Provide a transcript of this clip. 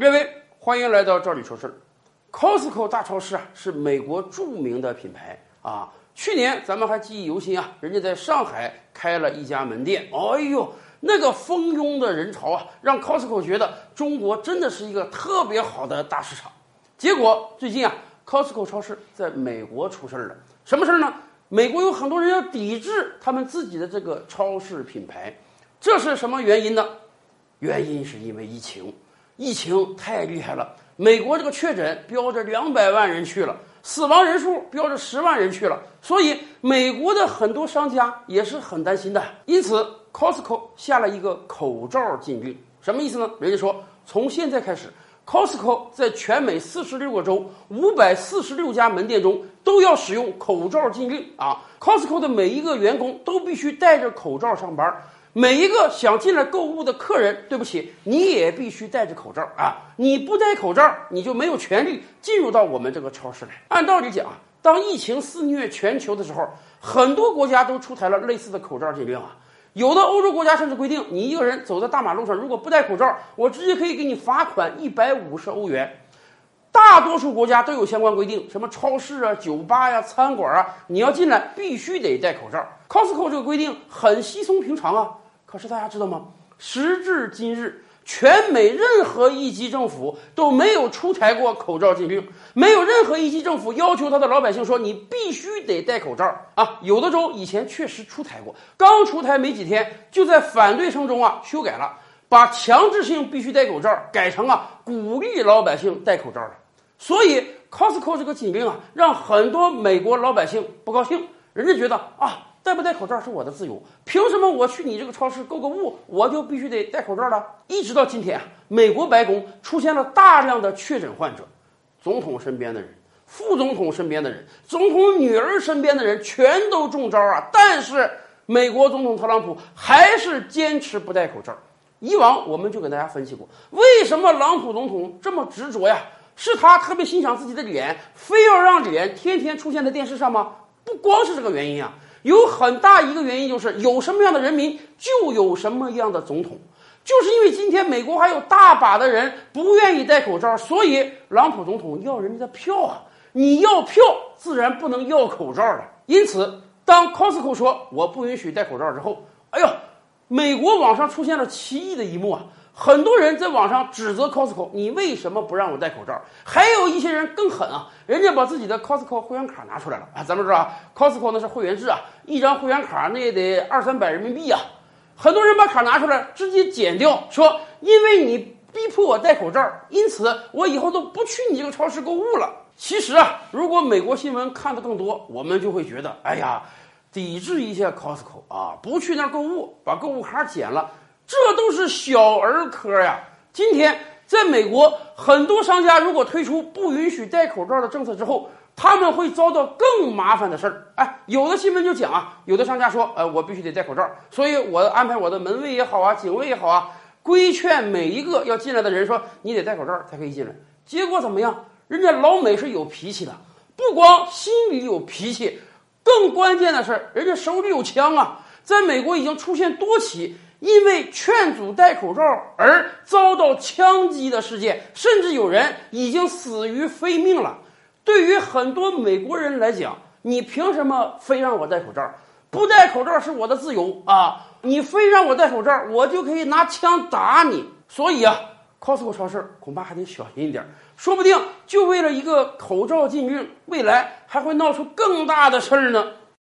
各位，欢迎来到这里说事儿。Costco 大超市啊，是美国著名的品牌啊。去年咱们还记忆犹新啊，人家在上海开了一家门店。哎呦，那个蜂拥的人潮啊，让 Costco 觉得中国真的是一个特别好的大市场。结果最近啊，Costco 超市在美国出事儿了。什么事儿呢？美国有很多人要抵制他们自己的这个超市品牌，这是什么原因呢？原因是因为疫情，疫情太厉害了。美国这个确诊标着两百万人去了，死亡人数标着十万人去了，所以美国的很多商家也是很担心的。因此，Costco 下了一个口罩禁令，什么意思呢？人家说从现在开始。Costco 在全美四十六个州、五百四十六家门店中都要使用口罩禁令啊！Costco 的每一个员工都必须戴着口罩上班，每一个想进来购物的客人，对不起，你也必须戴着口罩啊！你不戴口罩，你就没有权利进入到我们这个超市来。按道理讲，当疫情肆虐全球的时候，很多国家都出台了类似的口罩禁令啊。有的欧洲国家甚至规定，你一个人走在大马路上，如果不戴口罩，我直接可以给你罚款一百五十欧元。大多数国家都有相关规定，什么超市啊、酒吧呀、餐馆啊，你要进来必须得戴口罩。Costco 这个规定很稀松平常啊，可是大家知道吗？时至今日。全美任何一级政府都没有出台过口罩禁令，没有任何一级政府要求他的老百姓说你必须得戴口罩啊。有的州以前确实出台过，刚出台没几天，就在反对声中啊修改了，把强制性必须戴口罩改成啊鼓励老百姓戴口罩了。所以 Costco 这个禁令啊，让很多美国老百姓不高兴，人家觉得啊。戴不戴口罩是我的自由，凭什么我去你这个超市购个物，我就必须得戴口罩了？一直到今天啊，美国白宫出现了大量的确诊患者，总统身边的人、副总统身边的人、总统女儿身边的人全都中招啊！但是美国总统特朗普还是坚持不戴口罩。以往我们就给大家分析过，为什么朗普总统这么执着呀？是他特别欣赏自己的脸，非要让脸天天出现在电视上吗？不光是这个原因啊。有很大一个原因就是有什么样的人民就有什么样的总统，就是因为今天美国还有大把的人不愿意戴口罩，所以朗普总统要人家的票啊！你要票，自然不能要口罩了。因此，当 Costco 说我不允许戴口罩之后，哎呦，美国网上出现了奇异的一幕啊！很多人在网上指责 Costco，你为什么不让我戴口罩？还有一些人更狠啊，人家把自己的 Costco 会员卡拿出来了啊！咱们知道，Costco 那是会员制啊，一张会员卡那也得二三百人民币啊。很多人把卡拿出来，直接剪掉，说因为你逼迫我戴口罩，因此我以后都不去你这个超市购物了。其实啊，如果美国新闻看得更多，我们就会觉得，哎呀，抵制一下 Costco 啊，不去那儿购物，把购物卡剪了。这都是小儿科呀！今天在美国，很多商家如果推出不允许戴口罩的政策之后，他们会遭到更麻烦的事儿。哎，有的新闻就讲啊，有的商家说，呃，我必须得戴口罩，所以我安排我的门卫也好啊，警卫也好啊，规劝每一个要进来的人说，你得戴口罩才可以进来。结果怎么样？人家老美是有脾气的，不光心里有脾气，更关键的是，人家手里有枪啊！在美国已经出现多起。因为劝阻戴口罩而遭到枪击的事件，甚至有人已经死于非命了。对于很多美国人来讲，你凭什么非让我戴口罩？不戴口罩是我的自由啊！你非让我戴口罩，我就可以拿枪打你。所以啊，Costco 超市恐怕还得小心一点，说不定就为了一个口罩禁令，未来还会闹出更大的事儿呢。